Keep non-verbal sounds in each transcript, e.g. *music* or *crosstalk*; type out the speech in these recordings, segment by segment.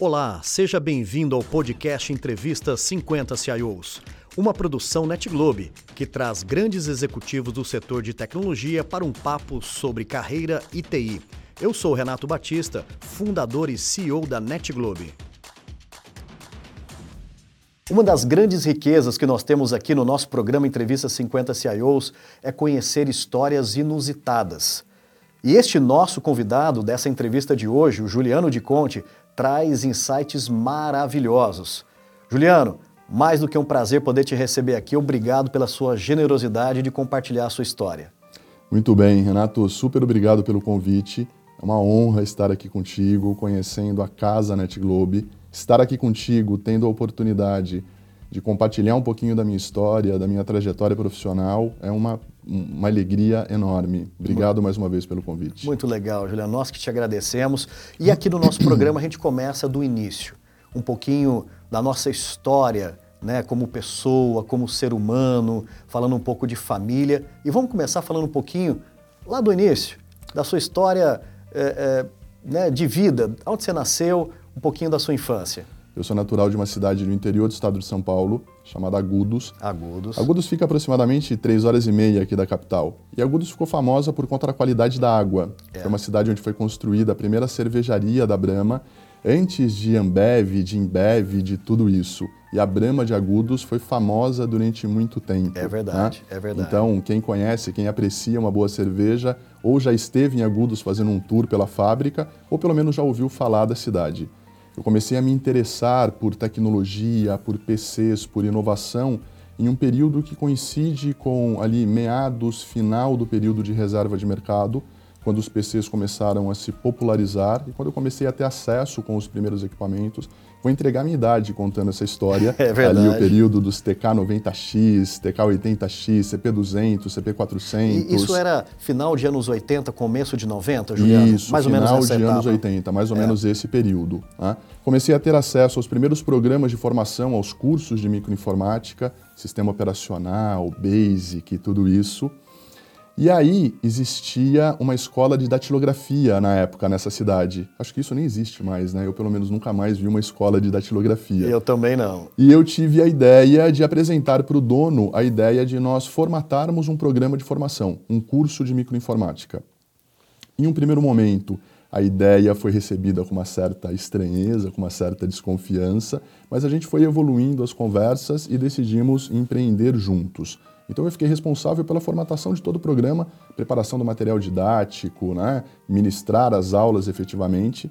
Olá, seja bem-vindo ao podcast Entrevista 50 CIOs, uma produção NetGlobe que traz grandes executivos do setor de tecnologia para um papo sobre carreira e TI. Eu sou Renato Batista, fundador e CEO da NetGlobe. Uma das grandes riquezas que nós temos aqui no nosso programa Entrevista 50 CIOs é conhecer histórias inusitadas. E este nosso convidado dessa entrevista de hoje, o Juliano de Conte, traz insights maravilhosos. Juliano, mais do que um prazer poder te receber aqui. Obrigado pela sua generosidade de compartilhar a sua história. Muito bem, Renato, super obrigado pelo convite. É uma honra estar aqui contigo, conhecendo a Casa Net Globe, estar aqui contigo, tendo a oportunidade de compartilhar um pouquinho da minha história, da minha trajetória profissional, é uma, uma alegria enorme. Obrigado muito, mais uma vez pelo convite. Muito legal, Juliano. Nós que te agradecemos. E aqui no nosso programa a gente começa do início, um pouquinho da nossa história, né, como pessoa, como ser humano, falando um pouco de família. E vamos começar falando um pouquinho lá do início, da sua história é, é, né, de vida, onde você nasceu, um pouquinho da sua infância. Eu sou natural de uma cidade no interior do estado de São Paulo, chamada Agudos. Agudos. Agudos fica aproximadamente três horas e meia aqui da capital. E Agudos ficou famosa por conta da qualidade da água. É. Foi uma cidade onde foi construída a primeira cervejaria da Brahma, antes de Ambev, de Imbev, de tudo isso. E a Brahma de Agudos foi famosa durante muito tempo. É verdade, né? é verdade. Então, quem conhece, quem aprecia uma boa cerveja, ou já esteve em Agudos fazendo um tour pela fábrica, ou pelo menos já ouviu falar da cidade. Eu comecei a me interessar por tecnologia, por PCs, por inovação em um período que coincide com ali meados final do período de reserva de mercado, quando os PCs começaram a se popularizar e quando eu comecei a ter acesso com os primeiros equipamentos Vou entregar minha idade contando essa história. *laughs* É verdade. Ali o período dos TK90X, TK80X, CP200, CP400. E isso era final de anos 80, começo de 90, Juliano? Isso, mais ou menos de etapa. anos 80, mais ou é. menos esse período. Né? Comecei a ter acesso aos primeiros programas de formação, aos cursos de microinformática, sistema operacional, BASIC, tudo isso. E aí existia uma escola de datilografia na época nessa cidade. Acho que isso nem existe mais, né? Eu pelo menos nunca mais vi uma escola de datilografia. Eu também não. E eu tive a ideia de apresentar para o dono a ideia de nós formatarmos um programa de formação, um curso de microinformática. Em um primeiro momento, a ideia foi recebida com uma certa estranheza, com uma certa desconfiança, mas a gente foi evoluindo as conversas e decidimos empreender juntos. Então eu fiquei responsável pela formatação de todo o programa, preparação do material didático, né, ministrar as aulas efetivamente.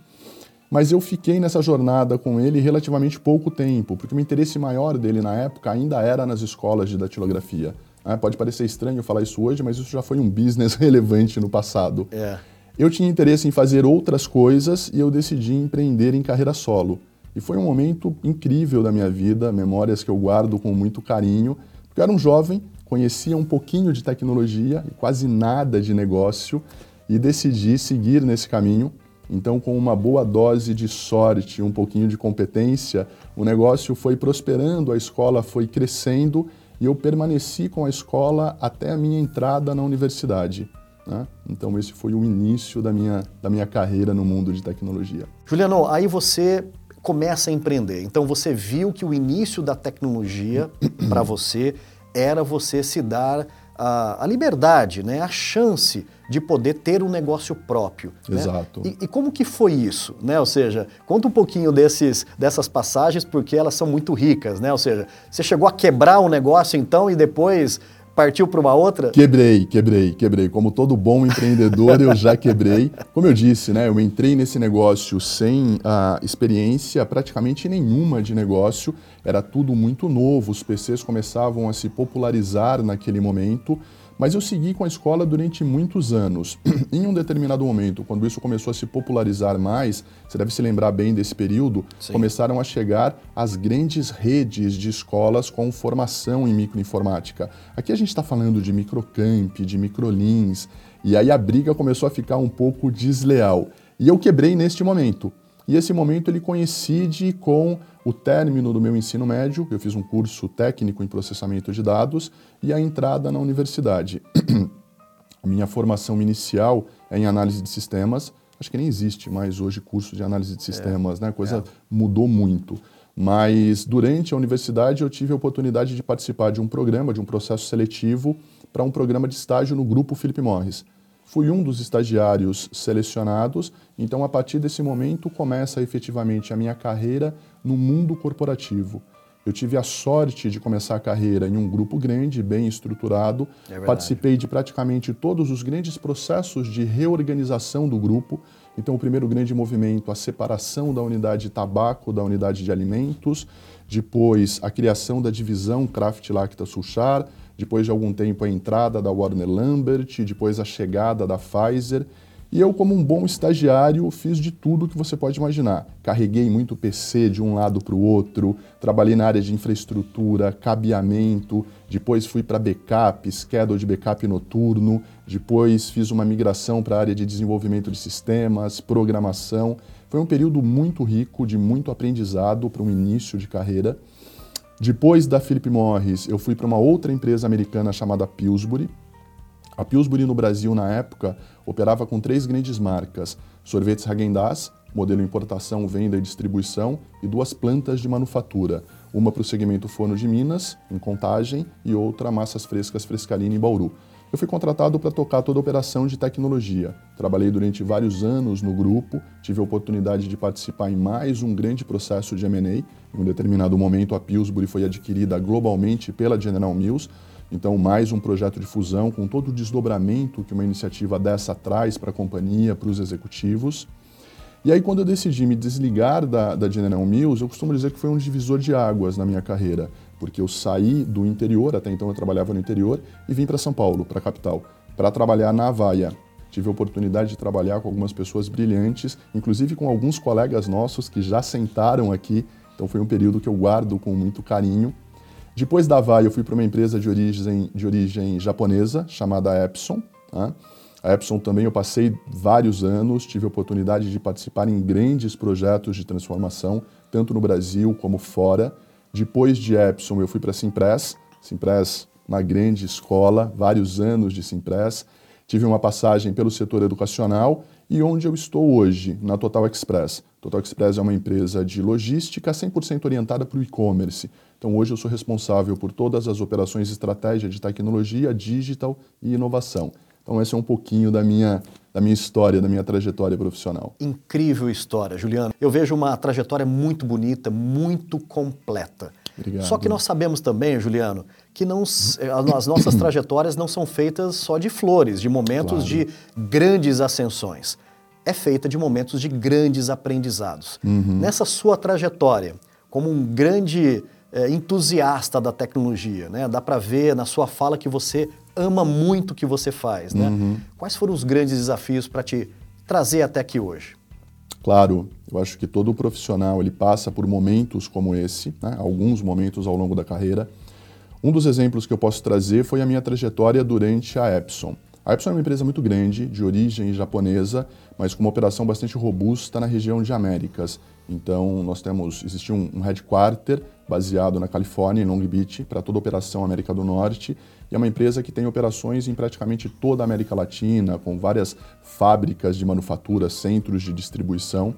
Mas eu fiquei nessa jornada com ele relativamente pouco tempo, porque o interesse maior dele na época ainda era nas escolas de datilografia. Né? Pode parecer estranho falar isso hoje, mas isso já foi um business *laughs* relevante no passado. É. Eu tinha interesse em fazer outras coisas e eu decidi empreender em carreira solo. E foi um momento incrível da minha vida, memórias que eu guardo com muito carinho, porque eu era um jovem conhecia um pouquinho de tecnologia e quase nada de negócio e decidi seguir nesse caminho. Então, com uma boa dose de sorte, um pouquinho de competência, o negócio foi prosperando, a escola foi crescendo e eu permaneci com a escola até a minha entrada na universidade. Né? Então, esse foi o início da minha, da minha carreira no mundo de tecnologia. Juliano, aí você começa a empreender. Então, você viu que o início da tecnologia para você era você se dar a, a, liberdade, né, a chance de poder ter um negócio próprio. Né? Exato. Né? E, e, como que foi isso? Né? Ou seja, conta um pouquinho desses, dessas passagens, porque elas são muito ricas. Né? Ou seja, você chegou a quebrar um negócio então e depois Partiu para uma outra? Quebrei, quebrei, quebrei. Como todo bom empreendedor, eu já quebrei. Como eu disse, né, eu entrei nesse negócio sem a experiência praticamente nenhuma de negócio. Era tudo muito novo, os PCs começavam a se popularizar naquele momento. Mas eu segui com a escola durante muitos anos. *clears throat* em um determinado momento, quando isso começou a se popularizar mais, você deve se lembrar bem desse período, Sim. começaram a chegar as grandes redes de escolas com formação em microinformática. Aqui a gente está falando de microcamp, de microlins, e aí a briga começou a ficar um pouco desleal. E eu quebrei neste momento. E esse momento ele coincide com o término do meu ensino médio, eu fiz um curso técnico em processamento de dados, e a entrada na universidade. *clears throat* a minha formação inicial é em análise de sistemas, acho que nem existe mais hoje curso de análise de sistemas, é, né? A coisa é. mudou muito. Mas durante a universidade eu tive a oportunidade de participar de um programa, de um processo seletivo para um programa de estágio no grupo Philip Morris. Fui um dos estagiários selecionados, então a partir desse momento começa efetivamente a minha carreira no mundo corporativo. Eu tive a sorte de começar a carreira em um grupo grande, bem estruturado. É Participei de praticamente todos os grandes processos de reorganização do grupo. Então, o primeiro grande movimento, a separação da unidade de tabaco da unidade de alimentos. Depois, a criação da divisão Kraft Lacta Sulchar. Depois de algum tempo, a entrada da Warner Lambert. Depois, a chegada da Pfizer. E eu, como um bom estagiário, fiz de tudo que você pode imaginar. Carreguei muito PC de um lado para o outro, trabalhei na área de infraestrutura, cabeamento, depois fui para backup, schedule de backup noturno, depois fiz uma migração para a área de desenvolvimento de sistemas, programação. Foi um período muito rico, de muito aprendizado para um início de carreira. Depois da Philip Morris, eu fui para uma outra empresa americana chamada Pillsbury, a Pillsbury no Brasil, na época, operava com três grandes marcas: sorvetes Häagen-Dazs, modelo importação, venda e distribuição, e duas plantas de manufatura, uma para o segmento forno de Minas, em Contagem, e outra massas frescas Frescalina, em Bauru. Eu fui contratado para tocar toda a operação de tecnologia. Trabalhei durante vários anos no grupo, tive a oportunidade de participar em mais um grande processo de M&A. Em um determinado momento, a Pillsbury foi adquirida globalmente pela General Mills, então, mais um projeto de fusão com todo o desdobramento que uma iniciativa dessa traz para a companhia, para os executivos. E aí, quando eu decidi me desligar da, da General Mills, eu costumo dizer que foi um divisor de águas na minha carreira, porque eu saí do interior, até então eu trabalhava no interior, e vim para São Paulo, para a capital, para trabalhar na Havaia. Tive a oportunidade de trabalhar com algumas pessoas brilhantes, inclusive com alguns colegas nossos que já sentaram aqui, então foi um período que eu guardo com muito carinho depois da Vai, eu fui para uma empresa de origem, de origem japonesa, chamada Epson. Tá? A Epson também eu passei vários anos, tive a oportunidade de participar em grandes projetos de transformação, tanto no Brasil como fora. Depois de Epson, eu fui para a Simpress. Simpress, uma grande escola, vários anos de Simpress. Tive uma passagem pelo setor educacional e onde eu estou hoje, na Total Express. Total Express é uma empresa de logística 100% orientada para o e-commerce. Então, hoje eu sou responsável por todas as operações estratégia de tecnologia, digital e inovação. Então, esse é um pouquinho da minha, da minha história, da minha trajetória profissional. Incrível história, Juliano. Eu vejo uma trajetória muito bonita, muito completa. Obrigado. Só que nós sabemos também, Juliano, que não, as nossas *clears throat* trajetórias não são feitas só de flores, de momentos claro. de grandes ascensões. É feita de momentos de grandes aprendizados. Uhum. Nessa sua trajetória, como um grande é, entusiasta da tecnologia, né? Dá para ver na sua fala que você ama muito o que você faz, né? Uhum. Quais foram os grandes desafios para te trazer até aqui hoje? Claro, eu acho que todo profissional ele passa por momentos como esse, né? alguns momentos ao longo da carreira. Um dos exemplos que eu posso trazer foi a minha trajetória durante a Epson. A Epson é uma empresa muito grande, de origem japonesa, mas com uma operação bastante robusta na região de Américas. Então, nós temos, existe um, um headquarter baseado na Califórnia, em Long Beach, para toda a operação América do Norte. E é uma empresa que tem operações em praticamente toda a América Latina, com várias fábricas de manufatura, centros de distribuição.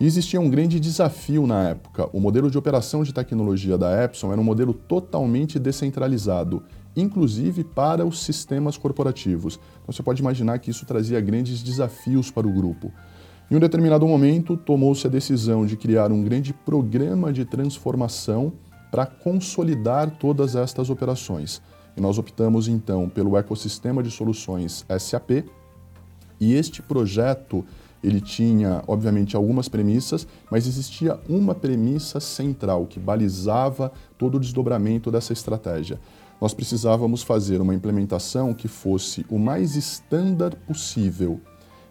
E existia um grande desafio na época. O modelo de operação de tecnologia da Epson era um modelo totalmente descentralizado, inclusive para os sistemas corporativos. Então você pode imaginar que isso trazia grandes desafios para o grupo. Em um determinado momento, tomou-se a decisão de criar um grande programa de transformação para consolidar todas estas operações. E nós optamos então pelo ecossistema de soluções SAP. E este projeto ele tinha, obviamente, algumas premissas, mas existia uma premissa central que balizava todo o desdobramento dessa estratégia. Nós precisávamos fazer uma implementação que fosse o mais estándar possível.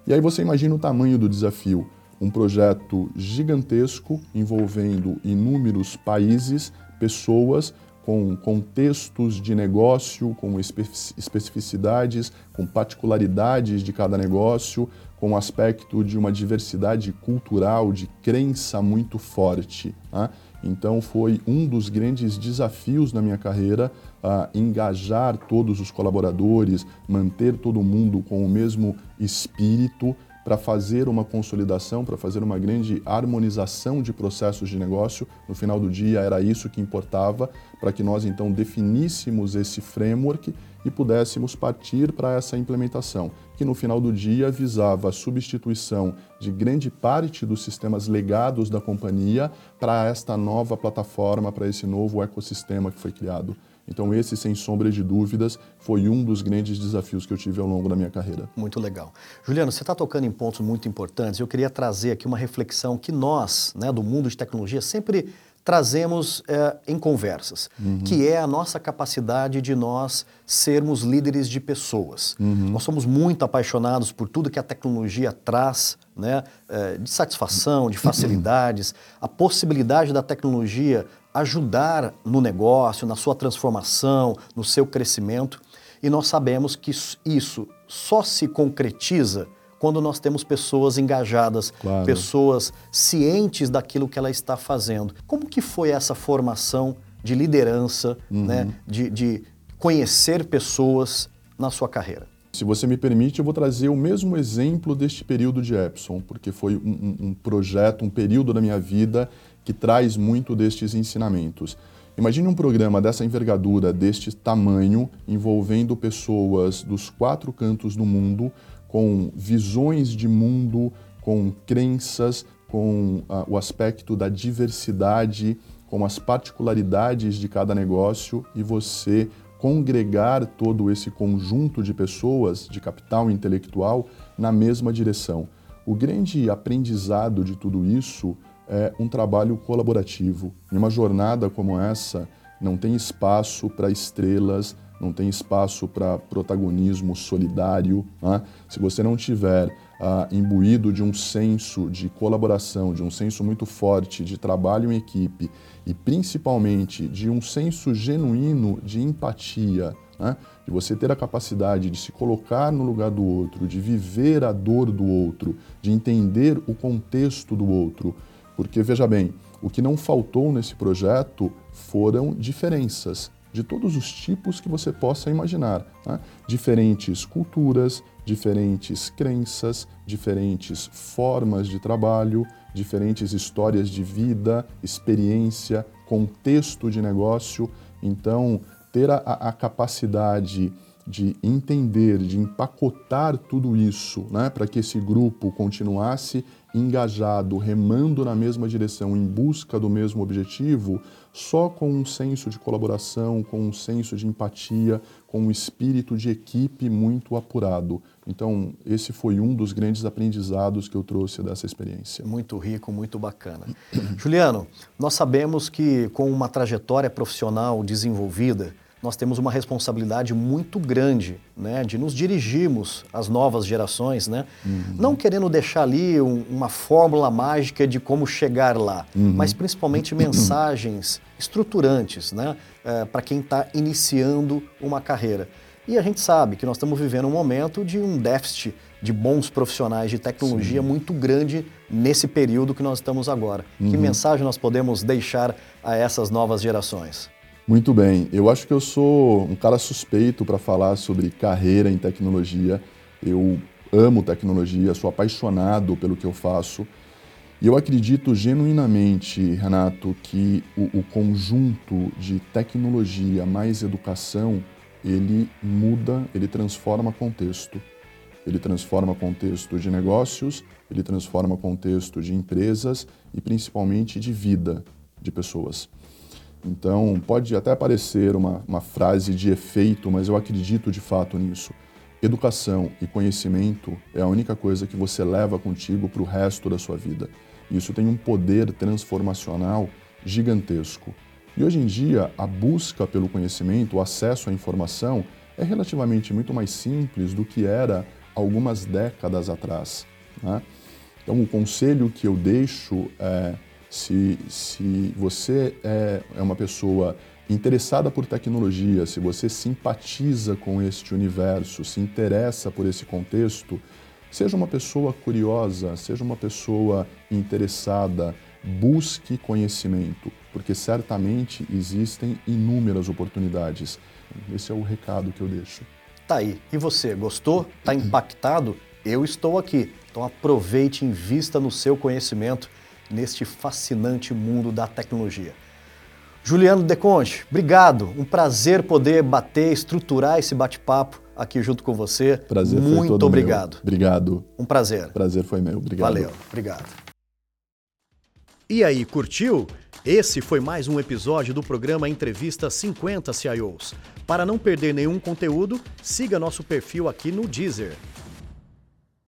E aí você imagina o tamanho do desafio. Um projeto gigantesco envolvendo inúmeros países, pessoas, com contextos de negócio, com especificidades, com particularidades de cada negócio, com o aspecto de uma diversidade cultural, de crença muito forte. Né? Então, foi um dos grandes desafios na minha carreira uh, engajar todos os colaboradores, manter todo mundo com o mesmo espírito para fazer uma consolidação, para fazer uma grande harmonização de processos de negócio. No final do dia, era isso que importava, para que nós então definíssemos esse framework e pudéssemos partir para essa implementação, que no final do dia visava a substituição de grande parte dos sistemas legados da companhia para esta nova plataforma, para esse novo ecossistema que foi criado. Então, esse, sem sombra de dúvidas, foi um dos grandes desafios que eu tive ao longo da minha carreira. Muito legal. Juliano, você está tocando em pontos muito importantes. Eu queria trazer aqui uma reflexão que nós, né, do mundo de tecnologia, sempre trazemos é, em conversas, uhum. que é a nossa capacidade de nós sermos líderes de pessoas. Uhum. Nós somos muito apaixonados por tudo que a tecnologia traz, né, é, de satisfação, de facilidades, *clears throat* a possibilidade da tecnologia ajudar no negócio, na sua transformação, no seu crescimento. E nós sabemos que isso só se concretiza quando nós temos pessoas engajadas, claro. pessoas cientes daquilo que ela está fazendo. Como que foi essa formação de liderança, uhum. né, de, de conhecer pessoas na sua carreira? Se você me permite, eu vou trazer o mesmo exemplo deste período de Epson, porque foi um, um, projeto, um período da minha vida que traz muito destes ensinamentos. Imagine um programa dessa envergadura, deste tamanho, envolvendo pessoas dos quatro cantos do mundo, com visões de mundo, com crenças, com uh, o aspecto da diversidade, com as particularidades de cada negócio e você congregar todo esse conjunto de pessoas, de capital intelectual, na mesma direção. O grande aprendizado de tudo isso é um trabalho colaborativo. Em uma jornada como essa, não tem espaço para estrelas, não tem espaço para protagonismo solidário. Né? Se você não tiver ah, imbuído de um senso de colaboração, de um senso muito forte de trabalho em equipe e principalmente de um senso genuíno de empatia, né? de você ter a capacidade de se colocar no lugar do outro, de viver a dor do outro, de entender o contexto do outro. Porque, veja bem, o que não faltou nesse projeto foram diferenças de todos os tipos que você possa imaginar. Né? Diferentes culturas, diferentes crenças, diferentes formas de trabalho, diferentes histórias de vida, experiência, contexto de negócio. Então, ter a, a capacidade de entender, de empacotar tudo isso, né, para que esse grupo continuasse engajado, remando na mesma direção, em busca do mesmo objetivo, só com um senso de colaboração, com um senso de empatia, com um espírito de equipe muito apurado. Então, esse foi um dos grandes aprendizados que eu trouxe dessa experiência. Muito rico, muito bacana. *clears throat* Juliano, nós sabemos que com uma trajetória profissional desenvolvida, nós temos uma responsabilidade muito grande né, de nos dirigirmos às novas gerações, né? Uhum. não querendo deixar ali um, uma fórmula mágica de como chegar lá, uhum. mas principalmente *clears throat* mensagens estruturantes né, é, para quem está iniciando uma carreira. E a gente sabe que nós estamos vivendo um momento de um déficit de bons profissionais de tecnologia Sim. muito grande nesse período que nós estamos agora. Uhum. Que mensagem nós podemos deixar a essas novas gerações? Muito bem. Eu acho que eu sou um cara suspeito para falar sobre carreira em tecnologia. Eu amo tecnologia, sou apaixonado pelo que eu faço. E eu acredito genuinamente, Renato, que o, o conjunto de tecnologia mais educação, ele muda, ele transforma contexto. Ele transforma contexto de negócios, ele transforma contexto de empresas e principalmente de vida de pessoas. Então, pode até parecer uma, uma frase de efeito, mas eu acredito de fato nisso. Educação e conhecimento é a única coisa que você leva contigo para o resto da sua vida. Isso tem um poder transformacional gigantesco. E hoje em dia, a busca pelo conhecimento, o acesso à informação, é relativamente muito mais simples do que era algumas décadas atrás. Né? Então, o conselho que eu deixo é se, se você é, é uma pessoa interessada por tecnologia, se você simpatiza com este universo, se interessa por esse contexto, seja uma pessoa curiosa, seja uma pessoa interessada, busque conhecimento, porque certamente existem inúmeras oportunidades. Esse é o recado que eu deixo. Tá aí. E você, gostou? Tá impactado? eu estou aqui. Então aproveite invista no seu conhecimento neste fascinante mundo da tecnologia. Juliano Deconte, obrigado. Um prazer poder bater, estruturar esse bate-papo aqui junto com você. Prazer Muito foi todo obrigado. Meu. Obrigado. Um prazer. Prazer foi meu. Obrigado. Valeu. Obrigado. E aí, curtiu? Esse foi mais um episódio do programa Entrevista 50 CIOs. Para não perder nenhum conteúdo, siga nosso perfil aqui no Deezer.